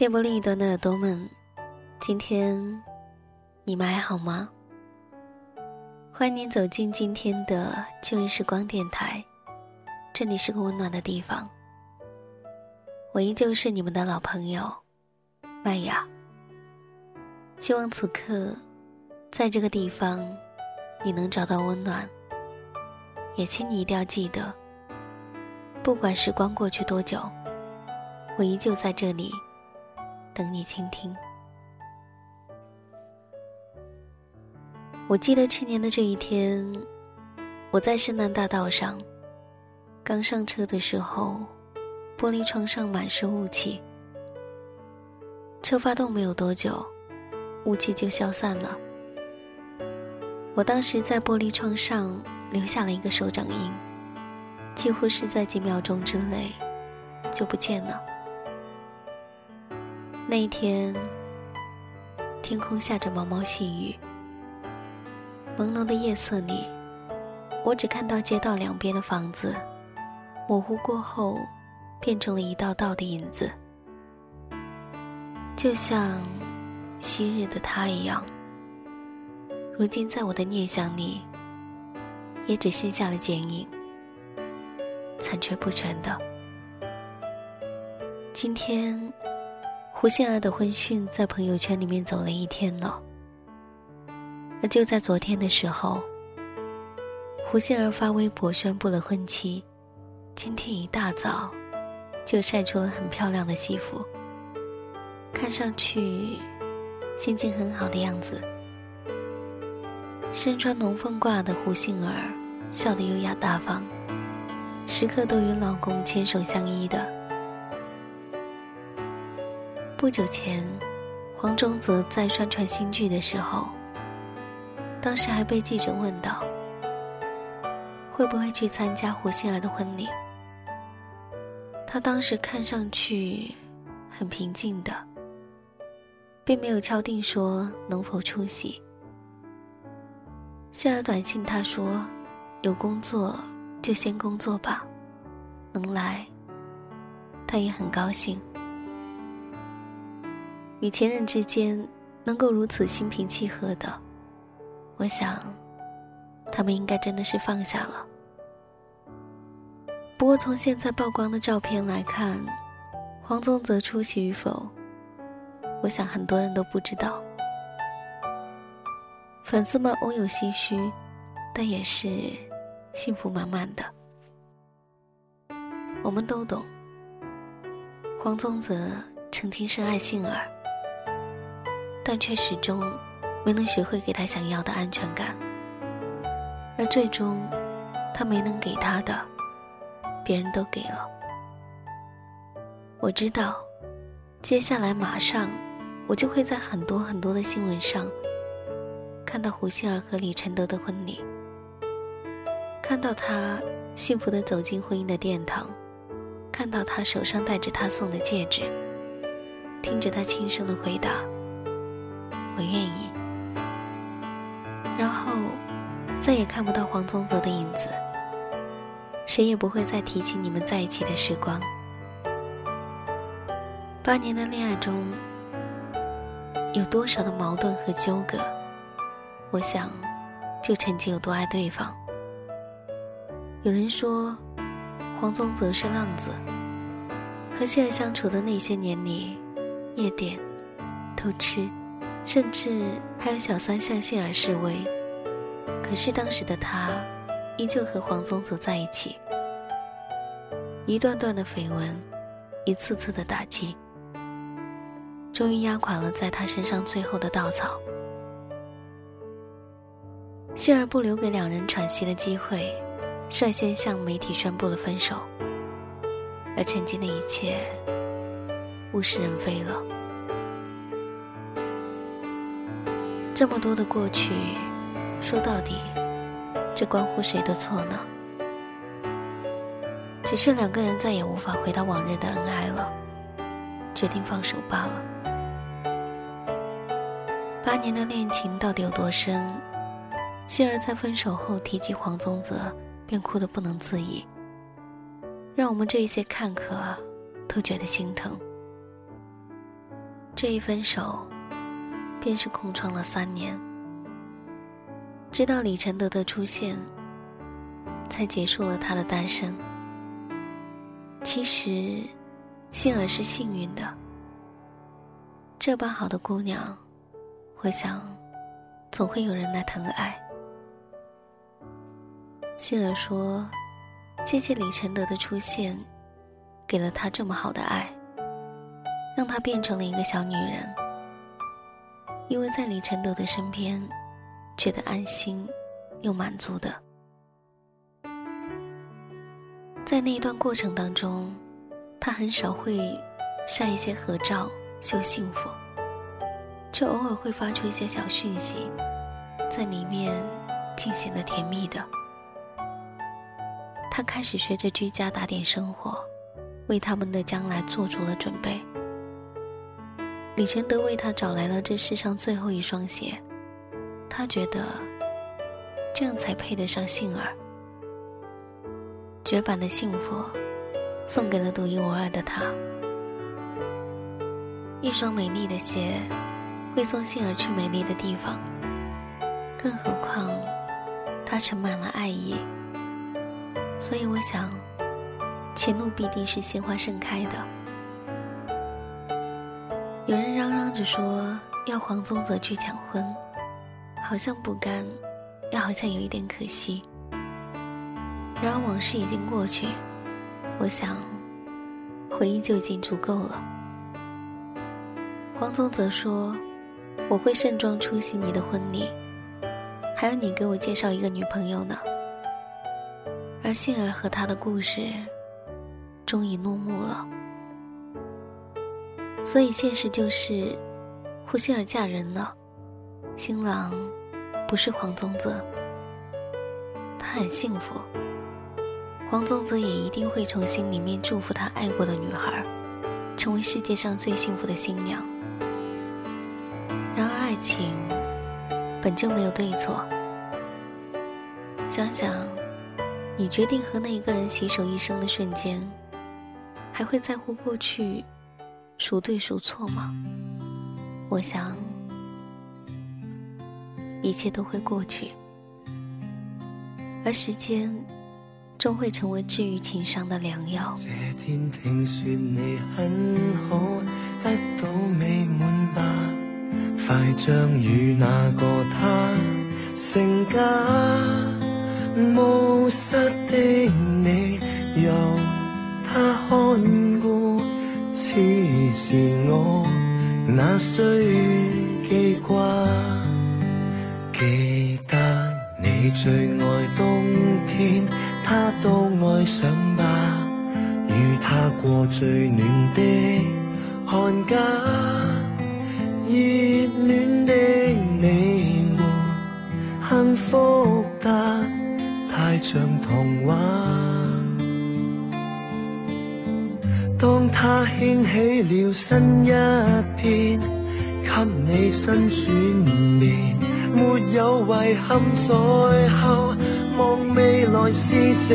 电波另一端的耳朵们，今天你们还好吗？欢迎您走进今天的旧日时光电台，这里是个温暖的地方。我依旧是你们的老朋友麦雅。希望此刻，在这个地方，你能找到温暖。也请你一定要记得，不管时光过去多久，我依旧在这里。等你倾听。我记得去年的这一天，我在圣南大道上，刚上车的时候，玻璃窗上满是雾气。车发动没有多久，雾气就消散了。我当时在玻璃窗上留下了一个手掌印，几乎是在几秒钟之内就不见了。那一天，天空下着毛毛细雨，朦胧的夜色里，我只看到街道两边的房子，模糊过后，变成了一道道的影子，就像昔日的他一样。如今在我的念想里，也只剩下了剪影，残缺不全的。今天。胡杏儿的婚讯在朋友圈里面走了一天了，而就在昨天的时候，胡杏儿发微博宣布了婚期，今天一大早就晒出了很漂亮的西服，看上去心情很好的样子。身穿龙凤褂的胡杏儿笑得优雅大方，时刻都与老公牵手相依的。不久前，黄宗泽在宣传新剧的时候，当时还被记者问到，会不会去参加胡杏儿的婚礼。他当时看上去很平静的，并没有敲定说能否出席。杏儿短信他说：“有工作就先工作吧，能来，他也很高兴。”与前任之间能够如此心平气和的，我想，他们应该真的是放下了。不过从现在曝光的照片来看，黄宗泽出席与否，我想很多人都不知道。粉丝们偶有唏嘘，但也是幸福满满的。我们都懂，黄宗泽曾经深爱杏儿。但却始终没能学会给他想要的安全感，而最终，他没能给他的，别人都给了。我知道，接下来马上，我就会在很多很多的新闻上，看到胡杏儿和李承德的婚礼，看到他幸福的走进婚姻的殿堂，看到他手上戴着他送的戒指，听着他轻声的回答。我愿意，然后再也看不到黄宗泽的影子，谁也不会再提起你们在一起的时光。八年的恋爱中，有多少的矛盾和纠葛？我想，就曾经有多爱对方。有人说，黄宗泽是浪子，和谢尔相处的那些年里，夜店、偷吃。甚至还有小三向杏儿示威，可是当时的他，依旧和黄宗泽在一起。一段段的绯闻，一次次的打击，终于压垮了在他身上最后的稻草。杏儿不留给两人喘息的机会，率先向媒体宣布了分手，而曾经的一切，物是人非了。这么多的过去，说到底，这关乎谁的错呢？只是两个人再也无法回到往日的恩爱了，决定放手罢了。八年的恋情到底有多深？希儿在分手后提及黄宗泽，便哭得不能自已，让我们这一些看客都觉得心疼。这一分手，便是空窗了三年。直到李承德的出现，才结束了他的单身。其实，杏儿是幸运的。这般好的姑娘，我想，总会有人来疼爱。杏儿说：“谢谢李承德的出现，给了她这么好的爱，让她变成了一个小女人。因为在李承德的身边，觉得安心又满足的。在那一段过程当中，他很少会晒一些合照。”秀幸福，却偶尔会发出一些小讯息，在里面尽显得甜蜜的。他开始学着居家打点生活，为他们的将来做足了准备。李承德为他找来了这世上最后一双鞋，他觉得这样才配得上杏儿。绝版的幸福，送给了独一无二的他。一双美丽的鞋，会送杏儿去美丽的地方。更何况，它盛满了爱意。所以我想，前路必定是鲜花盛开的。有人嚷嚷着说要黄宗泽去抢婚，好像不甘，又好像有一点可惜。然而往事已经过去，我想，回忆就已经足够了。黄宗泽说：“我会盛装出席你的婚礼，还要你给我介绍一个女朋友呢。”而杏儿和他的故事终于落幕了。所以现实就是，胡杏儿嫁人了，新郎不是黄宗泽。他很幸福，黄宗泽也一定会从心里面祝福他爱过的女孩，成为世界上最幸福的新娘。然而爱情本就没有对错。想想，你决定和那一个人携手一生的瞬间，还会在乎过去孰对孰错吗？我想，一切都会过去，而时间终会成为治愈情伤的良药。这天听说你很好，得到美满吧。快将与那个他成家，无失的你由他看顾，此时我那需记挂？记得你最爱冬天，他都爱上吧，与他过最暖的寒假。热恋的你们，幸福得太像童话。当他掀起了新一篇，给你新转变，没有遗憾在后，望未来是直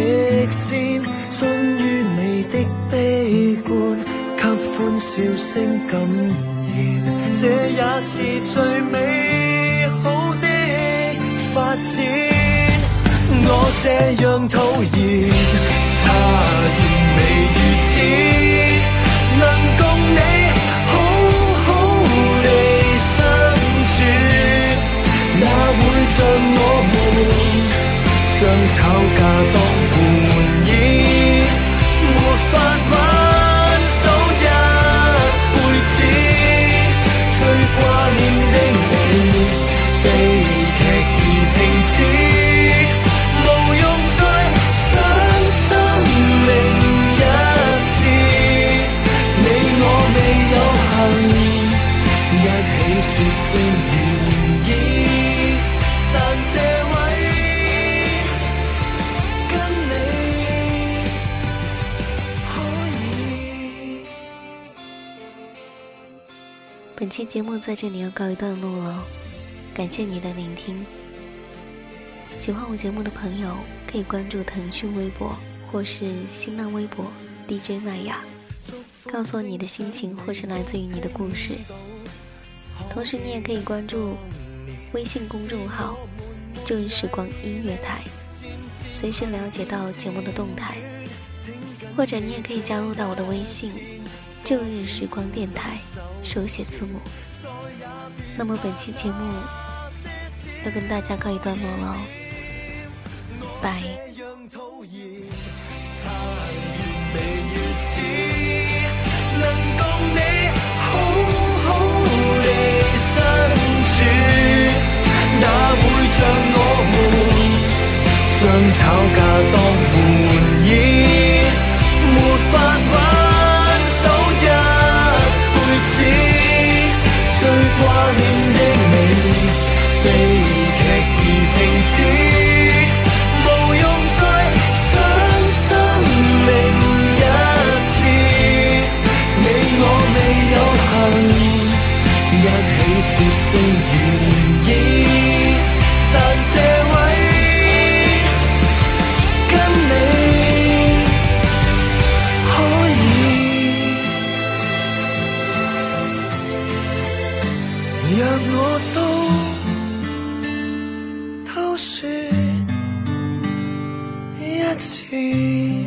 线，终于你的悲观，给欢笑声感染。这也是最美好的发展。我这样讨厌，本期节目在这里要告一段落了，感谢你的聆听。喜欢我节目的朋友可以关注腾讯微博或是新浪微博 DJ 麦雅，告诉我你的心情或是来自于你的故事。同时，你也可以关注微信公众号“旧日时光音乐台”，随时了解到节目的动态。或者，你也可以加入到我的微信“旧日时光电台”，手写字母。那么，本期节目要跟大家告一段落了，拜。将吵架当玩意，没法挽手一辈子。最挂念的你，悲剧已停止，无用再伤生命一次。你我未有幸一起说声 see.